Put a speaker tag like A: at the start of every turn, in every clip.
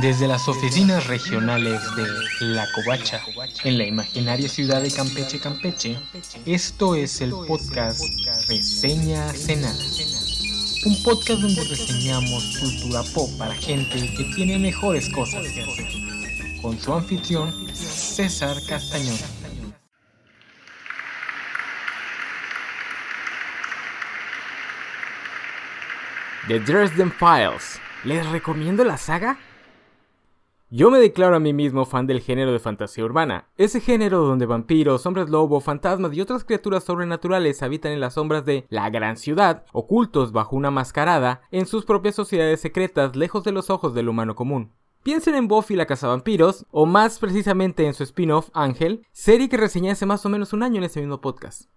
A: Desde las oficinas regionales de La Covacha, en la imaginaria ciudad de Campeche, Campeche, esto es el podcast Reseña Cenada. Un podcast donde reseñamos cultura pop para gente que tiene mejores cosas que hacer. Con su anfitrión, César Castañón.
B: The Dresden Files. ¿Les recomiendo la saga? Yo me declaro a mí mismo fan del género de fantasía urbana, ese género donde vampiros, hombres lobo, fantasmas y otras criaturas sobrenaturales habitan en las sombras de la gran ciudad, ocultos bajo una mascarada, en sus propias sociedades secretas lejos de los ojos del humano común. Piensen en Buffy la cazavampiros, o más precisamente en su spin-off Ángel, serie que reseñé hace más o menos un año en ese mismo podcast.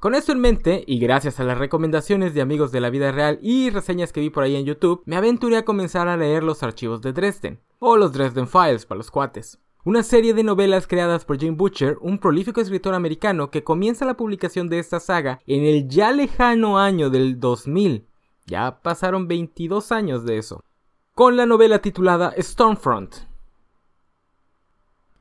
B: Con esto en mente, y gracias a las recomendaciones de amigos de la vida real y reseñas que vi por ahí en YouTube, me aventuré a comenzar a leer los archivos de Dresden, o los Dresden Files para los cuates. Una serie de novelas creadas por Jim Butcher, un prolífico escritor americano que comienza la publicación de esta saga en el ya lejano año del 2000. Ya pasaron 22 años de eso. Con la novela titulada Stormfront,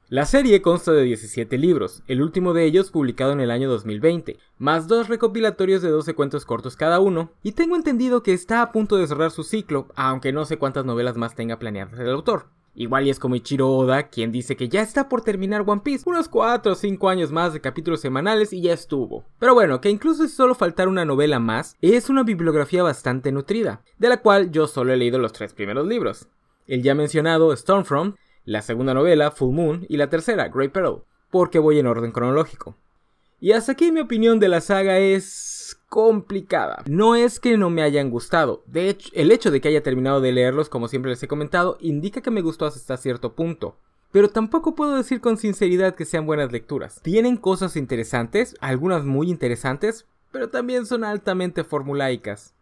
B: la serie consta de 17 libros, el último de ellos publicado en el año 2020, más dos recopilatorios de 12 cuentos cortos cada uno, y tengo entendido que está a punto de cerrar su ciclo, aunque no sé cuántas novelas más tenga planeadas el autor. Igual y es como Ichiro Oda, quien dice que ya está por terminar One Piece, unos 4 o 5 años más de capítulos semanales y ya estuvo. Pero bueno, que incluso si solo faltara una novela más, es una bibliografía bastante nutrida, de la cual yo solo he leído los tres primeros libros. El ya mencionado Stormfront, la segunda novela, Full Moon, y la tercera, Great Peril, porque voy en orden cronológico. Y hasta aquí mi opinión de la saga es complicada. No es que no me hayan gustado, de hecho, el hecho de que haya terminado de leerlos, como siempre les he comentado, indica que me gustó hasta cierto punto. Pero tampoco puedo decir con sinceridad que sean buenas lecturas. Tienen cosas interesantes, algunas muy interesantes, pero también son altamente formulaicas.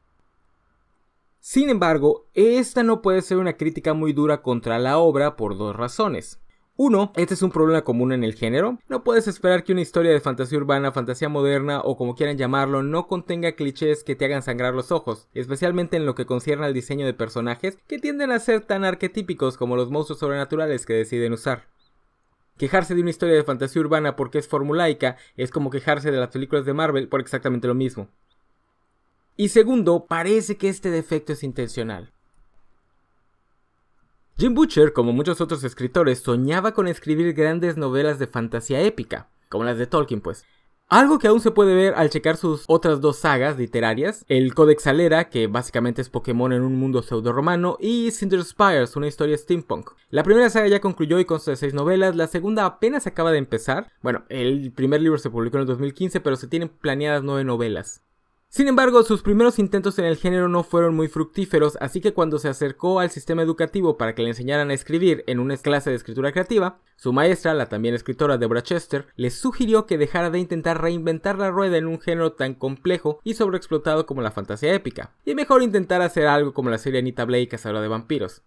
B: Sin embargo, esta no puede ser una crítica muy dura contra la obra por dos razones. Uno, este es un problema común en el género. No puedes esperar que una historia de fantasía urbana, fantasía moderna o como quieran llamarlo no contenga clichés que te hagan sangrar los ojos, especialmente en lo que concierne al diseño de personajes que tienden a ser tan arquetípicos como los monstruos sobrenaturales que deciden usar. Quejarse de una historia de fantasía urbana porque es formulaica es como quejarse de las películas de Marvel por exactamente lo mismo. Y segundo, parece que este defecto es intencional. Jim Butcher, como muchos otros escritores, soñaba con escribir grandes novelas de fantasía épica, como las de Tolkien, pues. Algo que aún se puede ver al checar sus otras dos sagas literarias, el Codex Alera, que básicamente es Pokémon en un mundo pseudo-romano, y Cinder Spires, una historia steampunk. La primera saga ya concluyó y consta de seis novelas, la segunda apenas acaba de empezar. Bueno, el primer libro se publicó en el 2015, pero se tienen planeadas nueve novelas. Sin embargo, sus primeros intentos en el género no fueron muy fructíferos, así que cuando se acercó al sistema educativo para que le enseñaran a escribir en una clase de escritura creativa, su maestra, la también escritora Deborah Chester, le sugirió que dejara de intentar reinventar la rueda en un género tan complejo y sobreexplotado como la fantasía épica, y mejor intentar hacer algo como la serie Anita Blake Cazadora de Vampiros.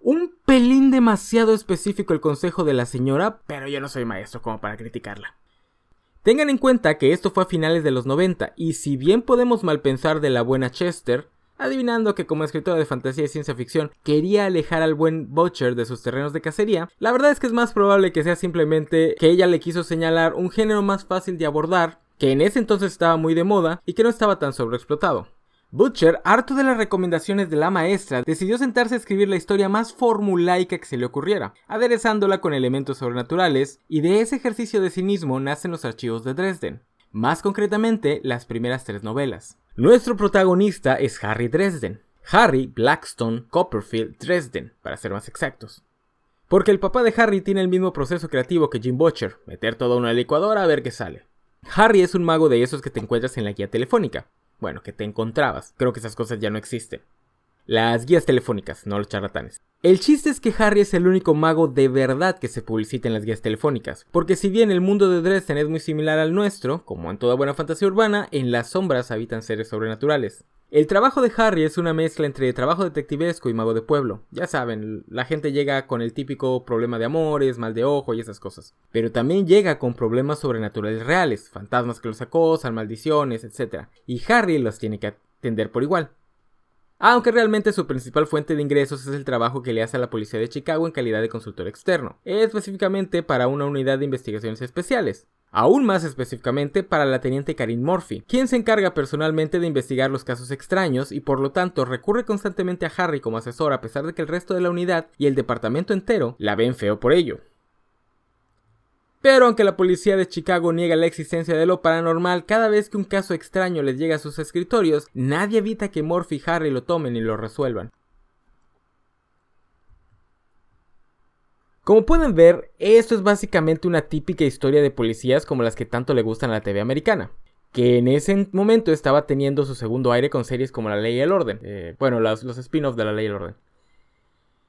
B: Un pelín demasiado específico el consejo de la señora, pero yo no soy maestro como para criticarla. Tengan en cuenta que esto fue a finales de los 90 y si bien podemos malpensar de la buena Chester, adivinando que como escritora de fantasía y ciencia ficción quería alejar al buen Butcher de sus terrenos de cacería, la verdad es que es más probable que sea simplemente que ella le quiso señalar un género más fácil de abordar, que en ese entonces estaba muy de moda y que no estaba tan sobreexplotado. Butcher, harto de las recomendaciones de la maestra, decidió sentarse a escribir la historia más formulaica que se le ocurriera, aderezándola con elementos sobrenaturales, y de ese ejercicio de cinismo nacen los archivos de Dresden. Más concretamente, las primeras tres novelas. Nuestro protagonista es Harry Dresden. Harry Blackstone Copperfield Dresden, para ser más exactos. Porque el papá de Harry tiene el mismo proceso creativo que Jim Butcher, meter todo en una licuadora a ver qué sale. Harry es un mago de esos que te encuentras en la guía telefónica, bueno, que te encontrabas. Creo que esas cosas ya no existen. Las guías telefónicas, no los charlatanes. El chiste es que Harry es el único mago de verdad que se publicita en las guías telefónicas, porque si bien el mundo de Dresden es muy similar al nuestro, como en toda buena fantasía urbana, en las sombras habitan seres sobrenaturales. El trabajo de Harry es una mezcla entre trabajo detectivesco y mago de pueblo. Ya saben, la gente llega con el típico problema de amores, mal de ojo y esas cosas. Pero también llega con problemas sobrenaturales reales, fantasmas que los acosan, maldiciones, etc. Y Harry los tiene que atender por igual. Aunque realmente su principal fuente de ingresos es el trabajo que le hace a la policía de Chicago en calidad de consultor externo, específicamente para una unidad de investigaciones especiales. Aún más específicamente para la teniente Karin Murphy, quien se encarga personalmente de investigar los casos extraños y por lo tanto recurre constantemente a Harry como asesor a pesar de que el resto de la unidad y el departamento entero la ven feo por ello. Pero aunque la policía de Chicago niega la existencia de lo paranormal, cada vez que un caso extraño les llega a sus escritorios, nadie evita que Murphy y Harry lo tomen y lo resuelvan. Como pueden ver, esto es básicamente una típica historia de policías como las que tanto le gustan a la TV americana, que en ese momento estaba teniendo su segundo aire con series como La Ley y el Orden, eh, bueno, los spin-offs de La Ley y el Orden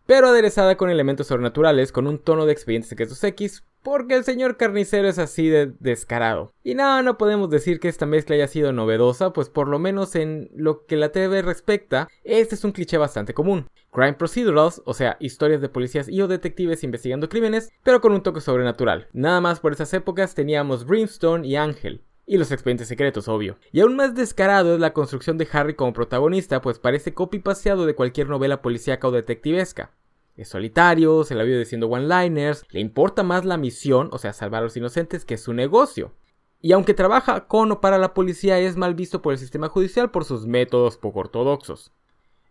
B: pero aderezada con elementos sobrenaturales con un tono de expedientes secretos X, porque el señor carnicero es así de descarado. Y no, no podemos decir que esta mezcla haya sido novedosa, pues por lo menos en lo que la TV respecta, este es un cliché bastante común. Crime procedurals, o sea, historias de policías y o detectives investigando crímenes, pero con un toque sobrenatural. Nada más por esas épocas teníamos Brimstone y Ángel, y los expedientes secretos, obvio. Y aún más descarado es la construcción de Harry como protagonista, pues parece copy-paseado de cualquier novela policíaca o detectivesca. Es solitario, se la vive diciendo one-liners, le importa más la misión, o sea, salvar a los inocentes, que su negocio. Y aunque trabaja con o para la policía, es mal visto por el sistema judicial por sus métodos poco ortodoxos.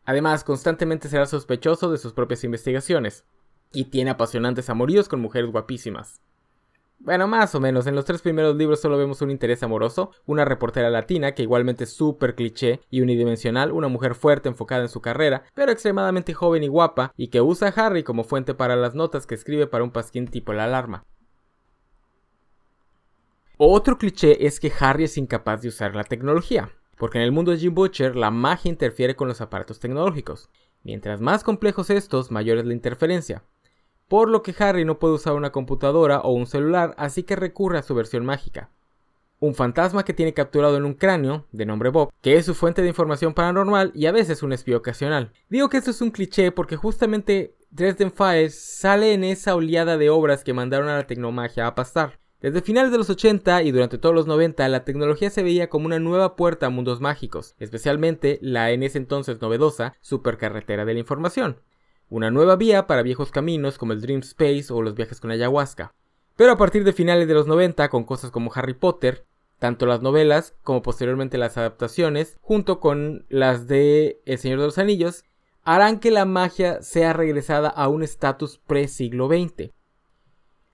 B: Además, constantemente será sospechoso de sus propias investigaciones, y tiene apasionantes amoríos con mujeres guapísimas. Bueno, más o menos. En los tres primeros libros solo vemos un interés amoroso, una reportera latina que igualmente es súper cliché y unidimensional, una mujer fuerte enfocada en su carrera, pero extremadamente joven y guapa, y que usa a Harry como fuente para las notas que escribe para un pasquín tipo la alarma. Otro cliché es que Harry es incapaz de usar la tecnología, porque en el mundo de Jim Butcher la magia interfiere con los aparatos tecnológicos. Mientras más complejos estos, mayor es la interferencia por lo que Harry no puede usar una computadora o un celular, así que recurre a su versión mágica. Un fantasma que tiene capturado en un cráneo, de nombre Bob, que es su fuente de información paranormal y a veces un espía ocasional. Digo que esto es un cliché porque justamente Dresden Files sale en esa oleada de obras que mandaron a la tecnomagia a pastar. Desde finales de los 80 y durante todos los 90, la tecnología se veía como una nueva puerta a mundos mágicos, especialmente la en ese entonces novedosa supercarretera de la información una nueva vía para viejos caminos como el Dream Space o los viajes con ayahuasca. Pero a partir de finales de los 90, con cosas como Harry Potter, tanto las novelas como posteriormente las adaptaciones, junto con las de El Señor de los Anillos, harán que la magia sea regresada a un estatus pre-siglo XX.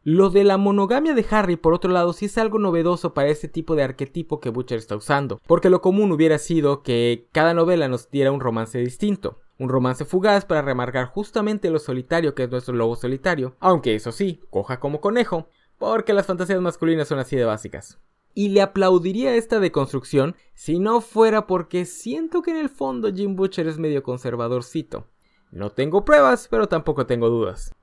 B: Lo de la monogamia de Harry, por otro lado, sí es algo novedoso para este tipo de arquetipo que Butcher está usando, porque lo común hubiera sido que cada novela nos diera un romance distinto un romance fugaz para remarcar justamente lo solitario que es nuestro lobo solitario, aunque eso sí, coja como conejo, porque las fantasías masculinas son así de básicas. Y le aplaudiría esta deconstrucción si no fuera porque siento que en el fondo Jim Butcher es medio conservadorcito. No tengo pruebas, pero tampoco tengo dudas.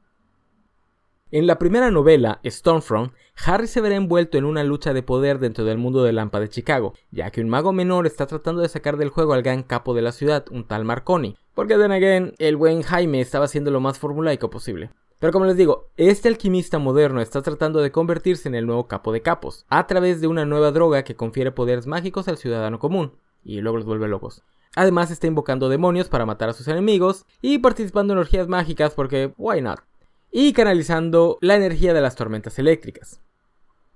B: En la primera novela, Stormfront, Harry se verá envuelto en una lucha de poder dentro del mundo de Lampa de Chicago, ya que un mago menor está tratando de sacar del juego al gran capo de la ciudad, un tal Marconi, porque then again, el buen Jaime estaba haciendo lo más formulaico posible. Pero como les digo, este alquimista moderno está tratando de convertirse en el nuevo capo de capos, a través de una nueva droga que confiere poderes mágicos al ciudadano común, y luego los vuelve locos. Además está invocando demonios para matar a sus enemigos, y participando en orgías mágicas porque, why not? Y canalizando la energía de las tormentas eléctricas.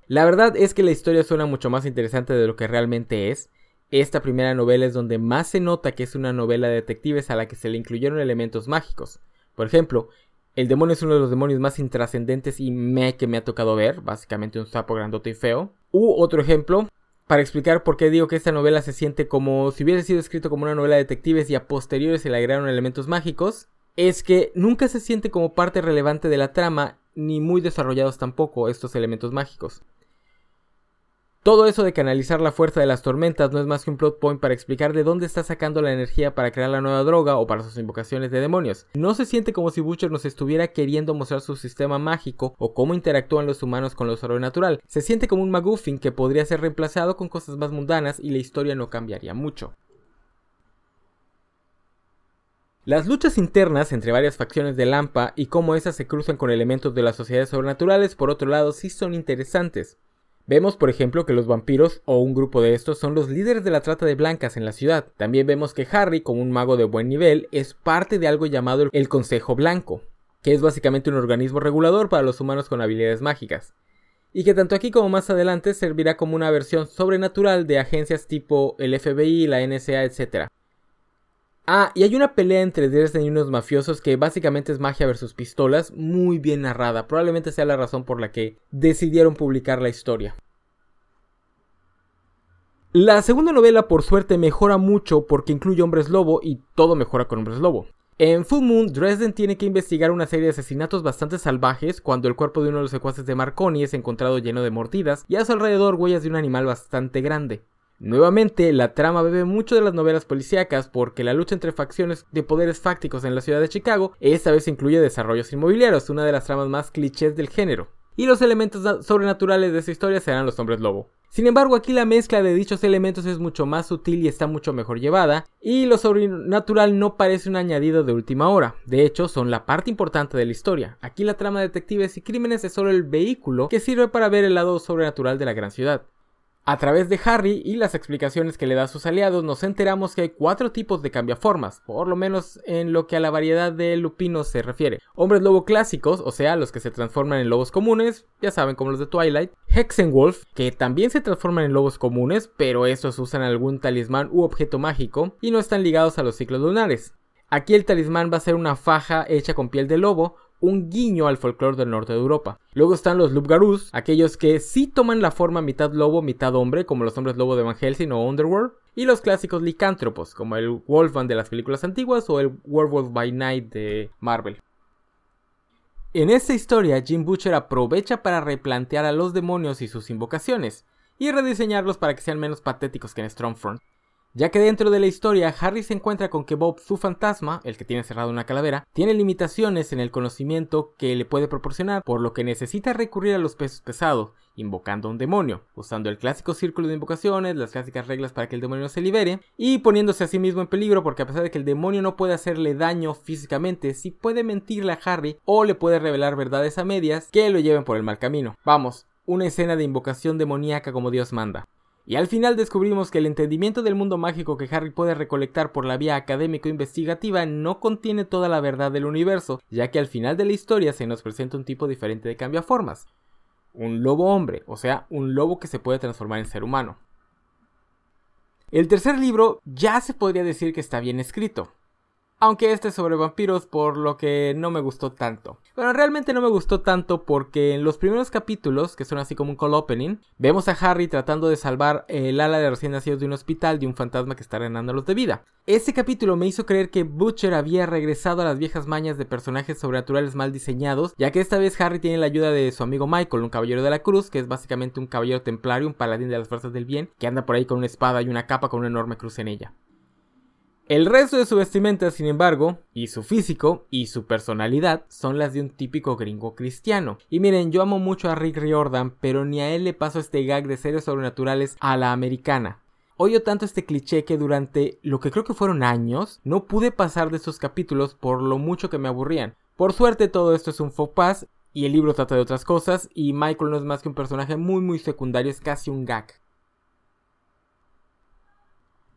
B: La verdad es que la historia suena mucho más interesante de lo que realmente es, esta primera novela es donde más se nota que es una novela de detectives a la que se le incluyeron elementos mágicos. Por ejemplo, el demonio es uno de los demonios más intrascendentes y me que me ha tocado ver, básicamente un sapo grandote y feo. U otro ejemplo, para explicar por qué digo que esta novela se siente como si hubiera sido escrito como una novela de detectives y a posteriores se le agregaron elementos mágicos, es que nunca se siente como parte relevante de la trama, ni muy desarrollados tampoco estos elementos mágicos. Todo eso de canalizar la fuerza de las tormentas no es más que un plot point para explicar de dónde está sacando la energía para crear la nueva droga o para sus invocaciones de demonios. No se siente como si Butcher nos estuviera queriendo mostrar su sistema mágico o cómo interactúan los humanos con lo sobrenatural. Se siente como un McGuffin que podría ser reemplazado con cosas más mundanas y la historia no cambiaría mucho. Las luchas internas entre varias facciones de Lampa y cómo esas se cruzan con elementos de las sociedades sobrenaturales por otro lado sí son interesantes. Vemos, por ejemplo, que los vampiros o un grupo de estos son los líderes de la trata de blancas en la ciudad. También vemos que Harry, como un mago de buen nivel, es parte de algo llamado el Consejo Blanco, que es básicamente un organismo regulador para los humanos con habilidades mágicas. Y que tanto aquí como más adelante servirá como una versión sobrenatural de agencias tipo el FBI, la NSA, etc. Ah, y hay una pelea entre Dresden y unos mafiosos que básicamente es magia versus pistolas, muy bien narrada. Probablemente sea la razón por la que decidieron publicar la historia. La segunda novela, por suerte, mejora mucho porque incluye hombres lobo y todo mejora con hombres lobo. En Full Moon, Dresden tiene que investigar una serie de asesinatos bastante salvajes cuando el cuerpo de uno de los secuaces de Marconi es encontrado lleno de mordidas y a su alrededor huellas de un animal bastante grande. Nuevamente, la trama bebe mucho de las novelas policíacas porque la lucha entre facciones de poderes fácticos en la ciudad de Chicago esta vez incluye desarrollos inmobiliarios, una de las tramas más clichés del género. Y los elementos sobrenaturales de esta historia serán los hombres lobo. Sin embargo, aquí la mezcla de dichos elementos es mucho más sutil y está mucho mejor llevada, y lo sobrenatural no parece un añadido de última hora, de hecho son la parte importante de la historia. Aquí la trama de detectives y crímenes es solo el vehículo que sirve para ver el lado sobrenatural de la gran ciudad. A través de Harry y las explicaciones que le da a sus aliados, nos enteramos que hay cuatro tipos de cambiaformas, por lo menos en lo que a la variedad de lupinos se refiere. Hombres lobo clásicos, o sea, los que se transforman en lobos comunes, ya saben como los de Twilight. Hexenwolf, que también se transforman en lobos comunes, pero estos usan algún talismán u objeto mágico y no están ligados a los ciclos lunares. Aquí el talismán va a ser una faja hecha con piel de lobo, un guiño al folclore del norte de Europa. Luego están los Lubgarus, aquellos que sí toman la forma mitad lobo, mitad hombre, como los hombres lobo de Van Helsing o Underworld, y los clásicos licántropos, como el Wolfman de las películas antiguas o el Werewolf by Night de Marvel. En esta historia, Jim Butcher aprovecha para replantear a los demonios y sus invocaciones, y rediseñarlos para que sean menos patéticos que en Stormfront ya que dentro de la historia Harry se encuentra con que Bob, su fantasma, el que tiene cerrado una calavera, tiene limitaciones en el conocimiento que le puede proporcionar, por lo que necesita recurrir a los pesos pesados, invocando a un demonio, usando el clásico círculo de invocaciones, las clásicas reglas para que el demonio se libere, y poniéndose a sí mismo en peligro porque a pesar de que el demonio no puede hacerle daño físicamente, sí puede mentirle a Harry o le puede revelar verdades a medias que lo lleven por el mal camino. Vamos, una escena de invocación demoníaca como Dios manda. Y al final descubrimos que el entendimiento del mundo mágico que Harry puede recolectar por la vía académico-investigativa no contiene toda la verdad del universo, ya que al final de la historia se nos presenta un tipo diferente de cambiaformas. Un lobo hombre, o sea, un lobo que se puede transformar en ser humano. El tercer libro ya se podría decir que está bien escrito aunque este es sobre vampiros por lo que no me gustó tanto. Bueno, realmente no me gustó tanto porque en los primeros capítulos, que son así como un call opening, vemos a Harry tratando de salvar el ala de recién nacidos de un hospital de un fantasma que está los de vida. Ese capítulo me hizo creer que Butcher había regresado a las viejas mañas de personajes sobrenaturales mal diseñados, ya que esta vez Harry tiene la ayuda de su amigo Michael, un caballero de la cruz, que es básicamente un caballero templario, un paladín de las fuerzas del bien, que anda por ahí con una espada y una capa con una enorme cruz en ella. El resto de su vestimenta, sin embargo, y su físico y su personalidad son las de un típico gringo cristiano. Y miren, yo amo mucho a Rick Riordan, pero ni a él le paso este gag de seres sobrenaturales a la americana. Odio tanto este cliché que durante lo que creo que fueron años no pude pasar de estos capítulos por lo mucho que me aburrían. Por suerte todo esto es un faux pas y el libro trata de otras cosas y Michael no es más que un personaje muy muy secundario, es casi un gag.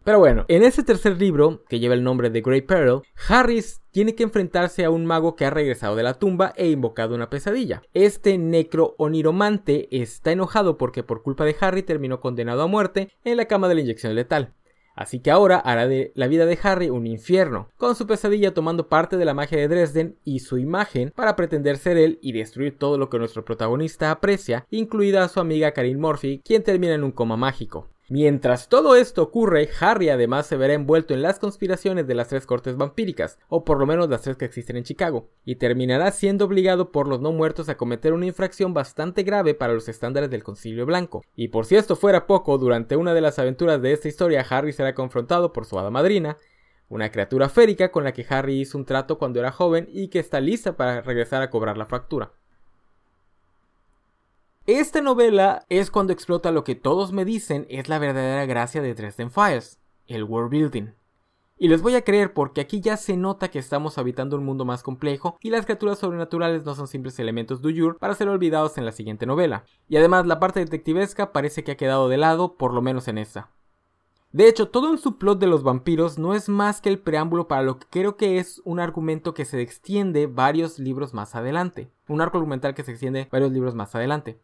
B: Pero bueno, en ese tercer libro, que lleva el nombre de Grey Peril, Harris tiene que enfrentarse a un mago que ha regresado de la tumba e invocado una pesadilla. Este necro oniromante está enojado porque por culpa de Harry terminó condenado a muerte en la cama de la inyección letal. Así que ahora hará de la vida de Harry un infierno, con su pesadilla tomando parte de la magia de Dresden y su imagen para pretender ser él y destruir todo lo que nuestro protagonista aprecia, incluida a su amiga Karin Murphy, quien termina en un coma mágico. Mientras todo esto ocurre, Harry además se verá envuelto en las conspiraciones de las tres cortes vampíricas, o por lo menos las tres que existen en Chicago, y terminará siendo obligado por los no muertos a cometer una infracción bastante grave para los estándares del Concilio Blanco. Y por si esto fuera poco, durante una de las aventuras de esta historia, Harry será confrontado por su hada madrina, una criatura férica con la que Harry hizo un trato cuando era joven y que está lista para regresar a cobrar la factura. Esta novela es cuando explota lo que todos me dicen es la verdadera gracia de Dresden Files, el world building. Y les voy a creer porque aquí ya se nota que estamos habitando un mundo más complejo y las criaturas sobrenaturales no son simples elementos de para ser olvidados en la siguiente novela. Y además la parte detectivesca parece que ha quedado de lado, por lo menos en esta. De hecho, todo en su plot de los vampiros no es más que el preámbulo para lo que creo que es un argumento que se extiende varios libros más adelante. Un arco argumental que se extiende varios libros más adelante.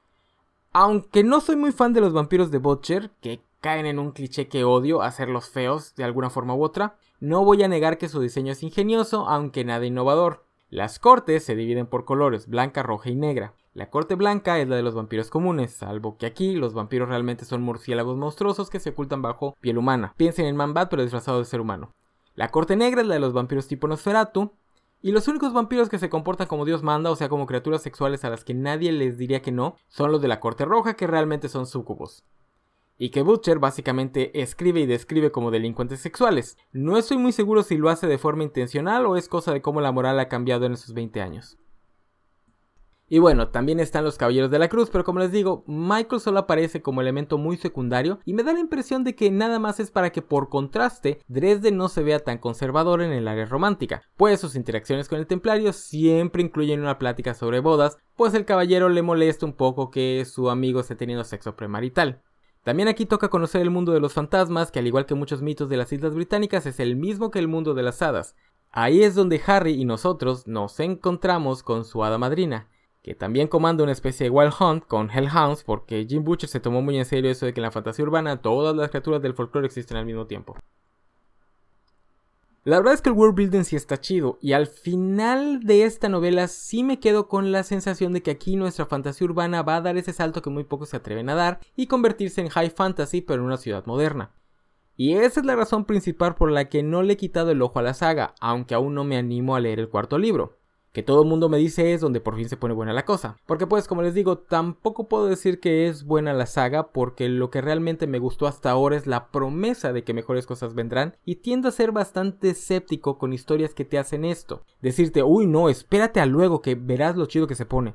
B: Aunque no soy muy fan de los vampiros de Butcher, que caen en un cliché que odio, hacerlos feos de alguna forma u otra, no voy a negar que su diseño es ingenioso, aunque nada innovador. Las cortes se dividen por colores, blanca, roja y negra. La corte blanca es la de los vampiros comunes, salvo que aquí los vampiros realmente son murciélagos monstruosos que se ocultan bajo piel humana. Piensen en Man-Bat pero disfrazado de ser humano. La corte negra es la de los vampiros tipo Nosferatu. Y los únicos vampiros que se comportan como Dios manda, o sea, como criaturas sexuales a las que nadie les diría que no, son los de la corte roja que realmente son sucubos y que Butcher básicamente escribe y describe como delincuentes sexuales. No estoy muy seguro si lo hace de forma intencional o es cosa de cómo la moral ha cambiado en esos 20 años. Y bueno, también están los Caballeros de la Cruz, pero como les digo, Michael solo aparece como elemento muy secundario y me da la impresión de que nada más es para que por contraste Dresden no se vea tan conservador en el área romántica, pues sus interacciones con el templario siempre incluyen una plática sobre bodas, pues el caballero le molesta un poco que su amigo esté teniendo sexo premarital. También aquí toca conocer el mundo de los fantasmas, que al igual que muchos mitos de las Islas Británicas es el mismo que el mundo de las hadas. Ahí es donde Harry y nosotros nos encontramos con su hada madrina, que también comanda una especie de Wild Hunt con Hellhounds, porque Jim Butcher se tomó muy en serio eso de que en la fantasía urbana todas las criaturas del folclore existen al mismo tiempo. La verdad es que el world building sí está chido y al final de esta novela sí me quedo con la sensación de que aquí nuestra fantasía urbana va a dar ese salto que muy pocos se atreven a dar y convertirse en high fantasy pero en una ciudad moderna. Y esa es la razón principal por la que no le he quitado el ojo a la saga, aunque aún no me animo a leer el cuarto libro que todo el mundo me dice es donde por fin se pone buena la cosa. Porque pues como les digo, tampoco puedo decir que es buena la saga porque lo que realmente me gustó hasta ahora es la promesa de que mejores cosas vendrán y tiendo a ser bastante escéptico con historias que te hacen esto. Decirte, uy no, espérate a luego que verás lo chido que se pone.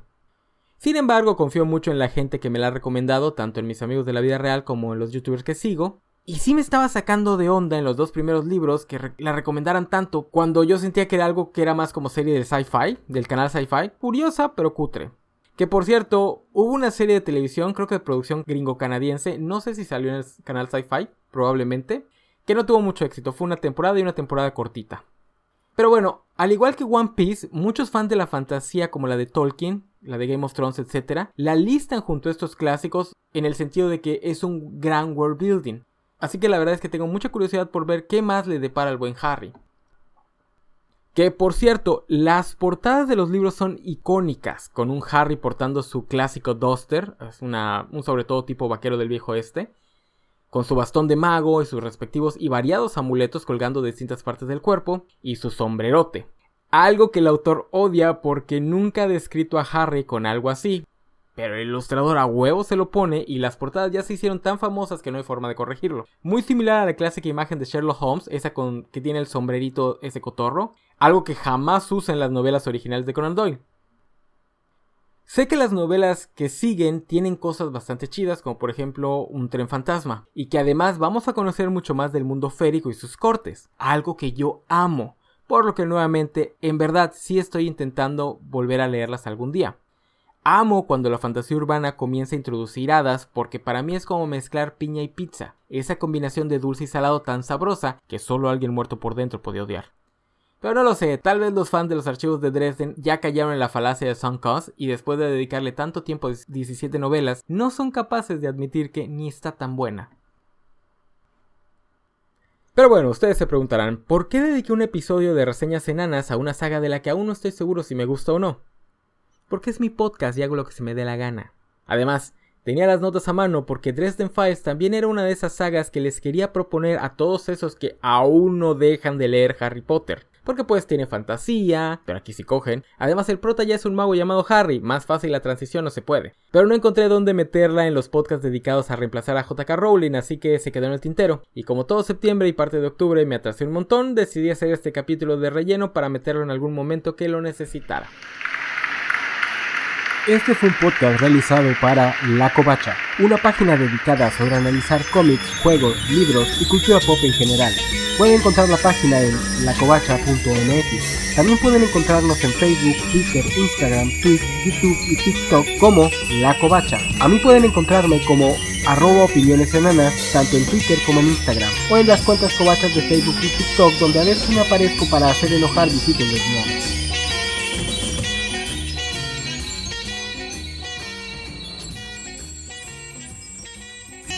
B: Sin embargo, confío mucho en la gente que me la ha recomendado, tanto en mis amigos de la vida real como en los youtubers que sigo, y sí me estaba sacando de onda en los dos primeros libros que la recomendaran tanto cuando yo sentía que era algo que era más como serie de sci-fi, del canal sci-fi, curiosa pero cutre. Que por cierto, hubo una serie de televisión, creo que de producción gringo-canadiense, no sé si salió en el canal sci-fi, probablemente, que no tuvo mucho éxito, fue una temporada y una temporada cortita. Pero bueno, al igual que One Piece, muchos fans de la fantasía como la de Tolkien, la de Game of Thrones, etc., la listan junto a estos clásicos en el sentido de que es un gran world building. Así que la verdad es que tengo mucha curiosidad por ver qué más le depara al buen Harry. Que por cierto, las portadas de los libros son icónicas, con un Harry portando su clásico Duster, es una, un sobre todo tipo vaquero del viejo este, con su bastón de mago y sus respectivos y variados amuletos colgando de distintas partes del cuerpo, y su sombrerote. Algo que el autor odia porque nunca ha descrito a Harry con algo así, pero el ilustrador a huevo se lo pone y las portadas ya se hicieron tan famosas que no hay forma de corregirlo. Muy similar a la clásica imagen de Sherlock Holmes, esa con que tiene el sombrerito ese cotorro, algo que jamás usa en las novelas originales de Conan Doyle. Sé que las novelas que siguen tienen cosas bastante chidas, como por ejemplo un tren fantasma, y que además vamos a conocer mucho más del mundo férico y sus cortes, algo que yo amo, por lo que nuevamente, en verdad sí estoy intentando volver a leerlas algún día. Amo cuando la fantasía urbana comienza a introducir hadas porque para mí es como mezclar piña y pizza, esa combinación de dulce y salado tan sabrosa que solo alguien muerto por dentro puede odiar. Pero no lo sé, tal vez los fans de los archivos de Dresden ya callaron en la falacia de Song y después de dedicarle tanto tiempo a 17 novelas, no son capaces de admitir que ni está tan buena. Pero bueno, ustedes se preguntarán, ¿por qué dediqué un episodio de reseñas enanas a una saga de la que aún no estoy seguro si me gusta o no? Porque es mi podcast y hago lo que se me dé la gana. Además, tenía las notas a mano porque Dresden Files también era una de esas sagas que les quería proponer a todos esos que aún no dejan de leer Harry Potter. Porque pues tiene fantasía, pero aquí sí cogen. Además el prota ya es un mago llamado Harry, más fácil la transición no se puede. Pero no encontré dónde meterla en los podcasts dedicados a reemplazar a JK Rowling, así que se quedó en el tintero. Y como todo septiembre y parte de octubre me atrasé un montón, decidí hacer este capítulo de relleno para meterlo en algún momento que lo necesitara.
C: Este fue un podcast realizado para La Covacha, una página dedicada sobre analizar cómics, juegos, libros y cultura pop en general. Pueden encontrar la página en lacovacha.mx. También pueden encontrarnos en Facebook, Twitter, Instagram, Twitch, YouTube y TikTok como La Covacha. A mí pueden encontrarme como arroba opiniones enanas, tanto en Twitter como en Instagram, o en las cuentas covachas de Facebook y TikTok, donde a veces me aparezco para hacer enojar visitas lesbianas.